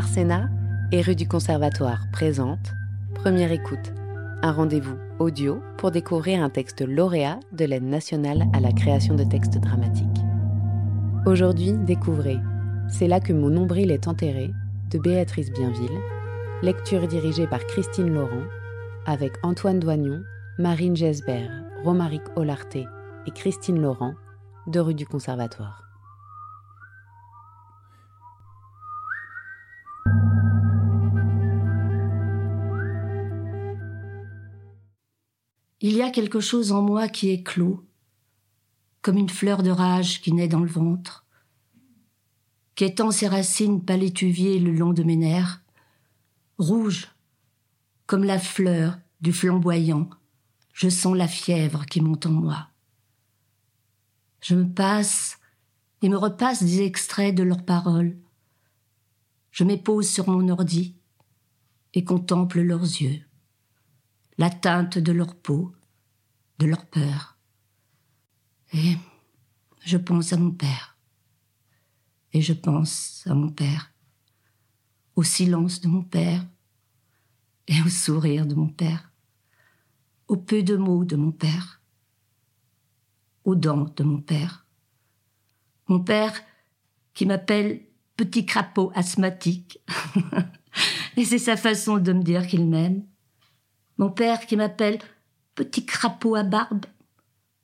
Arsena et rue du Conservatoire présente Première écoute, un rendez-vous audio pour découvrir un texte lauréat de l'aide nationale à la création de textes dramatiques. Aujourd'hui, découvrez C'est là que mon nombril est enterré de Béatrice Bienville, lecture dirigée par Christine Laurent, avec Antoine Doignon, Marine Gesbert, Romaric Olarté et Christine Laurent, de rue du Conservatoire. Il y a quelque chose en moi qui clos, comme une fleur de rage qui naît dans le ventre, qui étend ses racines palétuvier le long de mes nerfs, rouge, comme la fleur du flamboyant, je sens la fièvre qui monte en moi. Je me passe et me repasse des extraits de leurs paroles. Je m'épose sur mon ordi et contemple leurs yeux la teinte de leur peau, de leur peur. Et je pense à mon père. Et je pense à mon père, au silence de mon père et au sourire de mon père, au peu de mots de mon père, aux dents de mon père. Mon père qui m'appelle petit crapaud asthmatique. et c'est sa façon de me dire qu'il m'aime. Mon père qui m'appelle petit crapaud à barbe.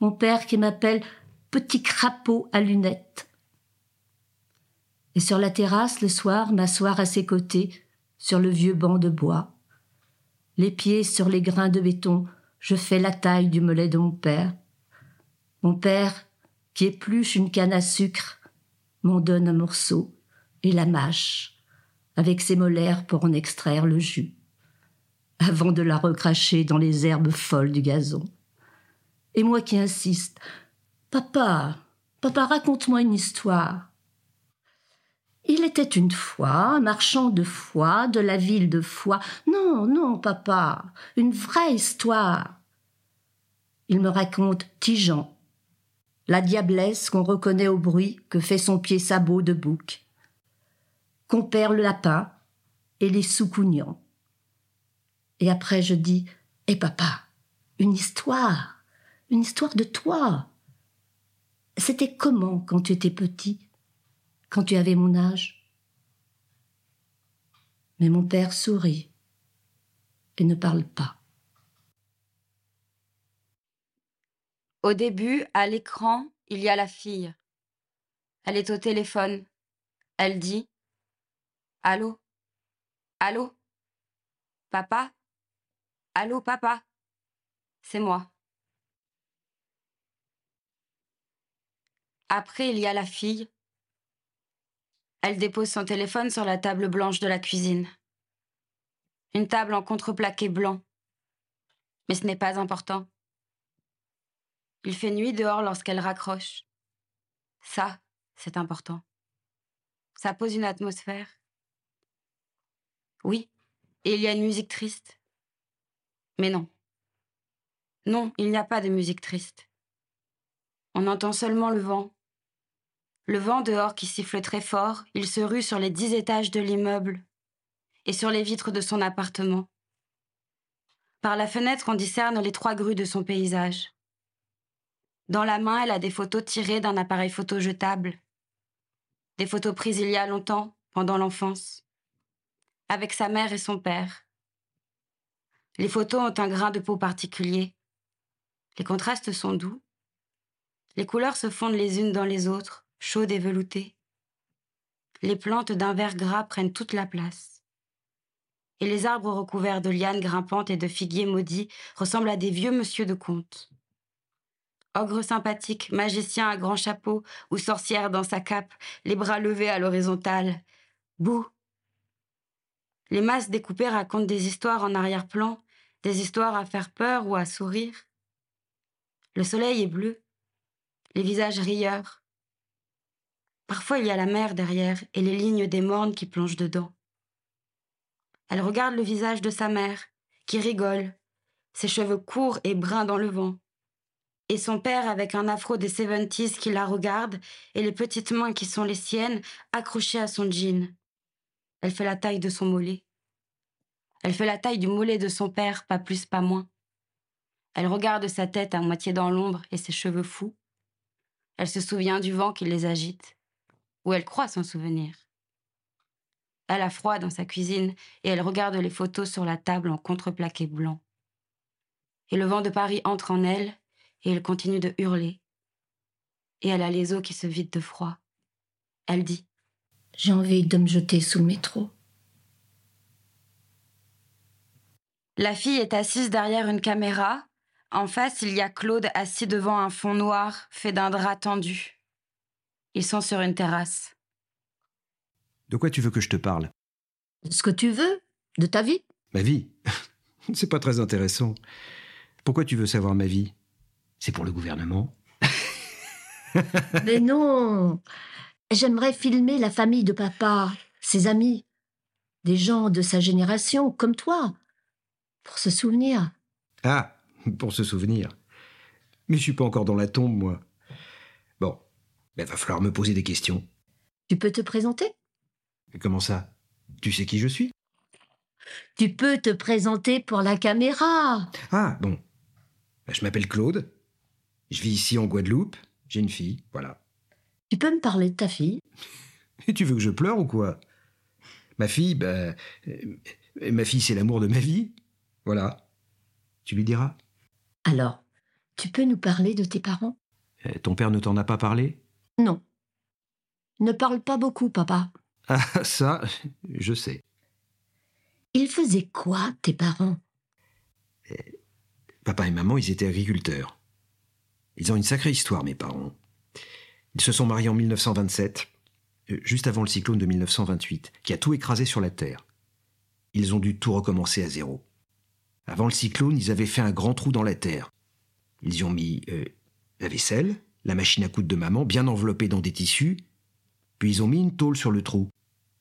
Mon père qui m'appelle petit crapaud à lunettes. Et sur la terrasse, le soir, m'asseoir à ses côtés, sur le vieux banc de bois. Les pieds sur les grains de béton, je fais la taille du mollet de mon père. Mon père, qui épluche une canne à sucre, m'en donne un morceau et la mâche, avec ses molaires pour en extraire le jus avant de la recracher dans les herbes folles du gazon. Et moi qui insiste Papa, papa, raconte-moi une histoire. Il était une fois marchand de foie de la ville de Foix. Non, non, papa, une vraie histoire. Il me raconte Tijan, la diablesse qu'on reconnaît au bruit que fait son pied sabot de bouc, perd le lapin et les soucougnants. Et après, je dis Eh papa, une histoire, une histoire de toi. C'était comment quand tu étais petit, quand tu avais mon âge? Mais mon père sourit et ne parle pas. Au début, à l'écran, il y a la fille. Elle est au téléphone. Elle dit Allô? Allô? Papa? Allô, papa? C'est moi. Après, il y a la fille. Elle dépose son téléphone sur la table blanche de la cuisine. Une table en contreplaqué blanc. Mais ce n'est pas important. Il fait nuit dehors lorsqu'elle raccroche. Ça, c'est important. Ça pose une atmosphère. Oui, et il y a une musique triste. Mais non. Non, il n'y a pas de musique triste. On entend seulement le vent. Le vent dehors qui siffle très fort, il se rue sur les dix étages de l'immeuble et sur les vitres de son appartement. Par la fenêtre, on discerne les trois grues de son paysage. Dans la main, elle a des photos tirées d'un appareil photo jetable. Des photos prises il y a longtemps, pendant l'enfance, avec sa mère et son père. Les photos ont un grain de peau particulier. Les contrastes sont doux. Les couleurs se fondent les unes dans les autres, chaudes et veloutées. Les plantes d'un vert gras prennent toute la place. Et les arbres recouverts de lianes grimpantes et de figuiers maudits ressemblent à des vieux monsieur de conte. Ogre sympathique, magicien à grand chapeau ou sorcière dans sa cape, les bras levés à l'horizontale. Bouh Les masses découpées racontent des histoires en arrière-plan des histoires à faire peur ou à sourire. Le soleil est bleu, les visages rieurs. Parfois il y a la mer derrière et les lignes des mornes qui plongent dedans. Elle regarde le visage de sa mère, qui rigole, ses cheveux courts et bruns dans le vent, et son père avec un afro des seventies qui la regarde et les petites mains qui sont les siennes accrochées à son jean. Elle fait la taille de son mollet. Elle fait la taille du mollet de son père, pas plus, pas moins. Elle regarde sa tête à moitié dans l'ombre et ses cheveux fous. Elle se souvient du vent qui les agite, ou elle croit s'en souvenir. Elle a froid dans sa cuisine et elle regarde les photos sur la table en contreplaqué blanc. Et le vent de Paris entre en elle et elle continue de hurler. Et elle a les os qui se vident de froid. Elle dit J'ai envie de me jeter sous le métro. La fille est assise derrière une caméra. En face, il y a Claude assis devant un fond noir fait d'un drap tendu. Ils sont sur une terrasse. De quoi tu veux que je te parle? Ce que tu veux, de ta vie. Ma vie? C'est pas très intéressant. Pourquoi tu veux savoir ma vie? C'est pour le gouvernement Mais non J'aimerais filmer la famille de papa, ses amis, des gens de sa génération, comme toi, pour se souvenir. Ah, pour se souvenir. Mais je suis pas encore dans la tombe, moi. Bon, il va falloir me poser des questions. Tu peux te présenter? Comment ça? Tu sais qui je suis? Tu peux te présenter pour la caméra. Ah, bon. Bah, je m'appelle Claude. Je vis ici en Guadeloupe. J'ai une fille, voilà. Tu peux me parler de ta fille? Et tu veux que je pleure ou quoi? Ma fille, bah. euh, ma fille, c'est l'amour de ma vie. Voilà. Tu lui diras? Alors, tu peux nous parler de tes parents? Euh, Ton père ne t'en a pas parlé? Non. Ne parle pas beaucoup, papa. Ah, ça, je sais. Ils faisaient quoi, tes parents? Papa et maman, ils étaient agriculteurs. Ils ont une sacrée histoire, mes parents. Ils se sont mariés en 1927, euh, juste avant le cyclone de 1928, qui a tout écrasé sur la Terre. Ils ont dû tout recommencer à zéro. Avant le cyclone, ils avaient fait un grand trou dans la Terre. Ils y ont mis euh, la vaisselle, la machine à coudre de maman, bien enveloppée dans des tissus, puis ils ont mis une tôle sur le trou,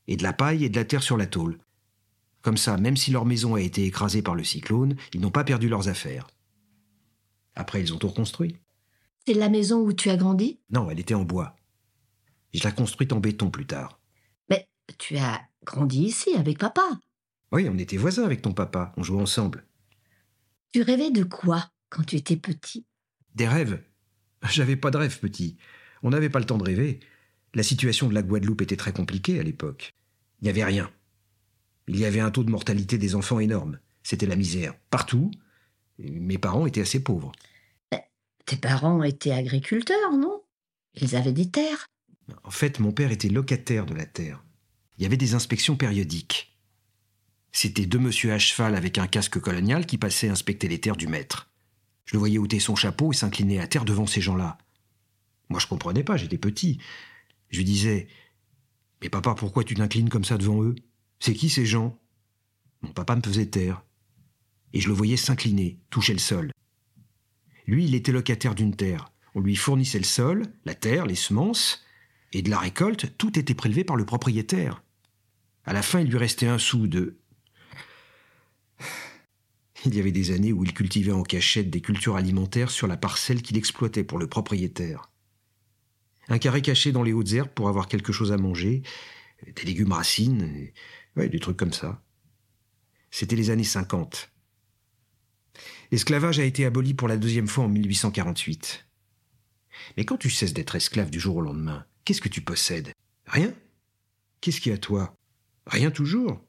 et de la paille et de la terre sur la tôle. Comme ça, même si leur maison a été écrasée par le cyclone, ils n'ont pas perdu leurs affaires. Après, ils ont tout reconstruit. C'est la maison où tu as grandi? Non, elle était en bois. Je l'ai construite en béton plus tard. Mais tu as grandi ici avec papa? Oui, on était voisins avec ton papa, on jouait ensemble. Tu rêvais de quoi quand tu étais petit? Des rêves J'avais pas de rêve, petit. On n'avait pas le temps de rêver. La situation de la Guadeloupe était très compliquée à l'époque. Il n'y avait rien. Il y avait un taux de mortalité des enfants énorme. C'était la misère. Partout. Mes parents étaient assez pauvres. Tes parents étaient agriculteurs, non? Ils avaient des terres. En fait, mon père était locataire de la terre. Il y avait des inspections périodiques. C'était deux monsieur à cheval avec un casque colonial qui passaient inspecter les terres du maître. Je le voyais ôter son chapeau et s'incliner à terre devant ces gens-là. Moi, je comprenais pas, j'étais petit. Je lui disais Mais papa, pourquoi tu t'inclines comme ça devant eux? C'est qui ces gens? Mon papa me faisait taire. Et je le voyais s'incliner, toucher le sol. Lui, il était locataire d'une terre. On lui fournissait le sol, la terre, les semences, et de la récolte, tout était prélevé par le propriétaire. À la fin, il lui restait un sou de. Il y avait des années où il cultivait en cachette des cultures alimentaires sur la parcelle qu'il exploitait pour le propriétaire. Un carré caché dans les hautes herbes pour avoir quelque chose à manger, des légumes racines, des trucs comme ça. C'était les années 50. L'esclavage a été aboli pour la deuxième fois en 1848. Mais quand tu cesses d'être esclave du jour au lendemain, qu'est-ce que tu possèdes? Rien? Qu'est-ce qui à toi? Rien toujours?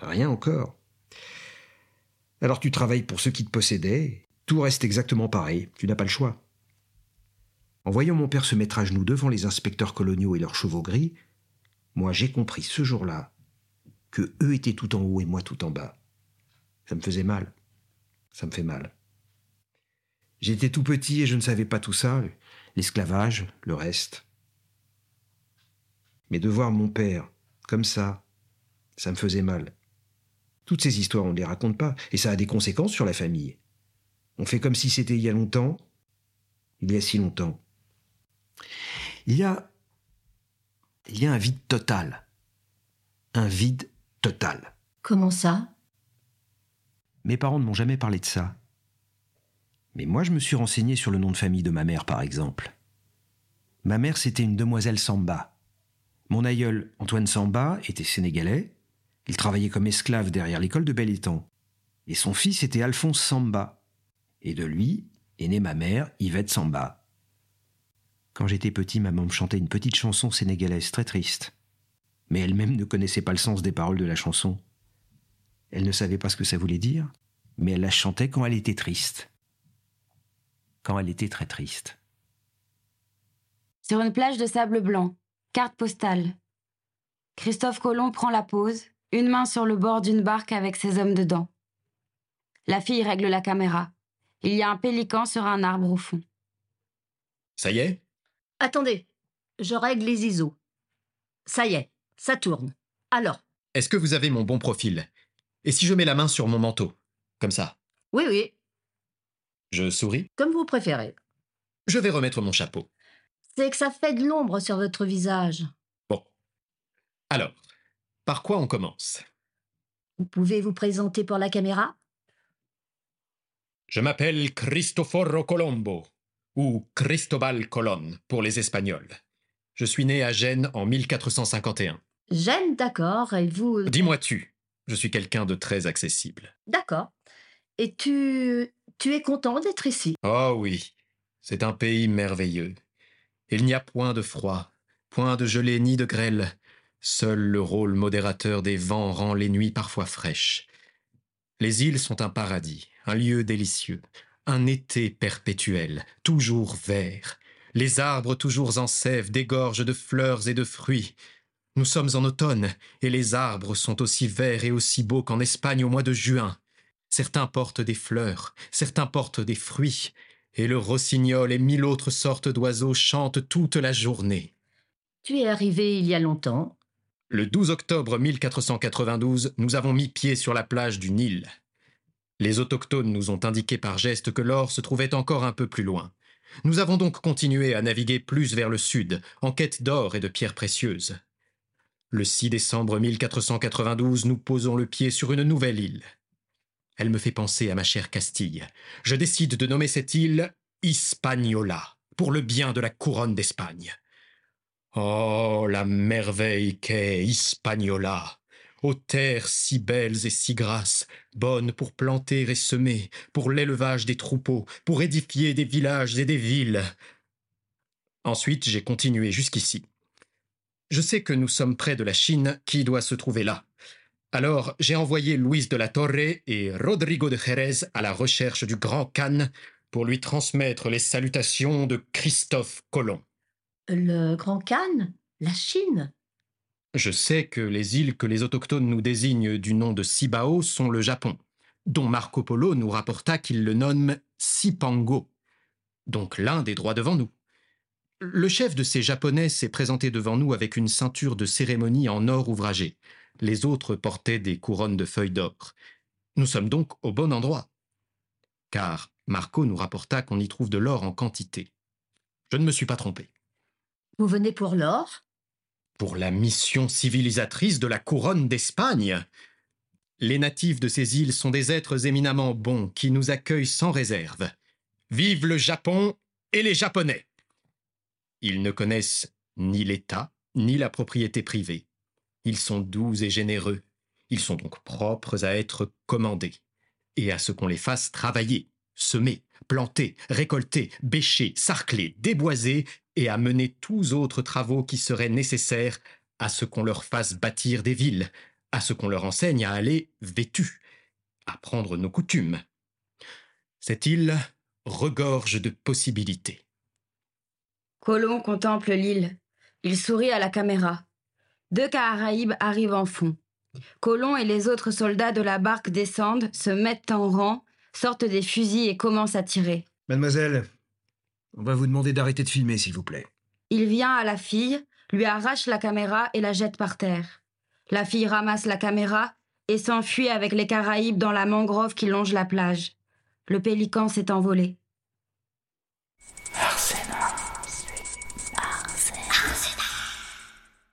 Rien encore? Alors tu travailles pour ceux qui te possédaient, tout reste exactement pareil, tu n'as pas le choix. En voyant mon père se mettre à genoux devant les inspecteurs coloniaux et leurs chevaux gris, moi j'ai compris ce jour-là que eux étaient tout en haut et moi tout en bas. Ça me faisait mal. Ça me fait mal. J'étais tout petit et je ne savais pas tout ça, l'esclavage, le reste. Mais de voir mon père, comme ça, ça me faisait mal. Toutes ces histoires, on ne les raconte pas, et ça a des conséquences sur la famille. On fait comme si c'était il y a longtemps, il y a si longtemps. Il y a. Il y a un vide total. Un vide total. Comment ça? Mes parents ne m'ont jamais parlé de ça. Mais moi, je me suis renseigné sur le nom de famille de ma mère, par exemple. Ma mère, c'était une demoiselle Samba. Mon aïeul, Antoine Samba, était sénégalais. Il travaillait comme esclave derrière l'école de Bel-Étang. Et son fils était Alphonse Samba. Et de lui est née ma mère, Yvette Samba. Quand j'étais petit, maman me chantait une petite chanson sénégalaise très triste. Mais elle-même ne connaissait pas le sens des paroles de la chanson. Elle ne savait pas ce que ça voulait dire, mais elle la chantait quand elle était triste. Quand elle était très triste. Sur une plage de sable blanc, carte postale. Christophe Colomb prend la pose, une main sur le bord d'une barque avec ses hommes dedans. La fille règle la caméra. Il y a un pélican sur un arbre au fond. Ça y est? Attendez, je règle les ISO. Ça y est, ça tourne. Alors? Est-ce que vous avez mon bon profil? Et si je mets la main sur mon manteau? Comme ça? Oui, oui, Je souris comme vous préférez. Je vais remettre mon chapeau. C'est que ça fait de l'ombre sur votre visage. Bon. Alors, par quoi on commence? Vous pouvez vous présenter pour la caméra? Je m'appelle Cristoforo Colombo, ou Cristobal Colon pour les Espagnols. Je suis né à Gênes en 1451. Gênes, d'accord, et vous... Dis-moi tu, je suis quelqu'un de très accessible. D'accord. Et tu... tu es content d'être ici? Oh oui, c'est un pays merveilleux. Il n'y a point de froid, point de gelée ni de grêle. Seul le rôle modérateur des vents rend les nuits parfois fraîches. Les îles sont un paradis, un lieu délicieux, un été perpétuel, toujours vert. Les arbres toujours en sève dégorgent de fleurs et de fruits. Nous sommes en automne, et les arbres sont aussi verts et aussi beaux qu'en Espagne au mois de juin. Certains portent des fleurs, certains portent des fruits, et le rossignol et mille autres sortes d'oiseaux chantent toute la journée. Tu es arrivé il y a longtemps. Le 12 octobre 1492, nous avons mis pied sur la plage du Nil. Les autochtones nous ont indiqué par geste que l'or se trouvait encore un peu plus loin. Nous avons donc continué à naviguer plus vers le sud, en quête d'or et de pierres précieuses. Le 6 décembre 1492, nous posons le pied sur une nouvelle île. Elle me fait penser à ma chère Castille. Je décide de nommer cette île Hispaniola, pour le bien de la couronne d'Espagne. Oh, la merveille qu'est Hispaniola Aux terres si belles et si grasses, bonnes pour planter et semer, pour l'élevage des troupeaux, pour édifier des villages et des villes. Ensuite, j'ai continué jusqu'ici. Je sais que nous sommes près de la Chine, qui doit se trouver là. Alors, j'ai envoyé Luis de la Torre et Rodrigo de Jerez à la recherche du grand Khan pour lui transmettre les salutations de Christophe Colomb. Le Grand Khan La Chine Je sais que les îles que les autochtones nous désignent du nom de Cibao sont le Japon, dont Marco Polo nous rapporta qu'il le nomme Sipango, donc l'Inde est droit devant nous. Le chef de ces Japonais s'est présenté devant nous avec une ceinture de cérémonie en or ouvragé. Les autres portaient des couronnes de feuilles d'or. Nous sommes donc au bon endroit. Car Marco nous rapporta qu'on y trouve de l'or en quantité. Je ne me suis pas trompé. Vous venez pour l'or? Pour la mission civilisatrice de la couronne d'Espagne. Les natifs de ces îles sont des êtres éminemment bons qui nous accueillent sans réserve. Vive le Japon et les Japonais Ils ne connaissent ni l'État, ni la propriété privée. Ils sont doux et généreux. Ils sont donc propres à être commandés, et à ce qu'on les fasse travailler, semer, planter, récolter, bêcher, sarcler, déboiser, et à mener tous autres travaux qui seraient nécessaires à ce qu'on leur fasse bâtir des villes, à ce qu'on leur enseigne à aller vêtus, à prendre nos coutumes. Cette île regorge de possibilités. Colomb contemple l'île. Il sourit à la caméra. Deux Caraïbes arrivent en fond. Colomb et les autres soldats de la barque descendent, se mettent en rang, sortent des fusils et commencent à tirer. Mademoiselle, on va vous demander d'arrêter de filmer, s'il vous plaît. Il vient à la fille, lui arrache la caméra et la jette par terre. La fille ramasse la caméra et s'enfuit avec les Caraïbes dans la mangrove qui longe la plage. Le pélican s'est envolé.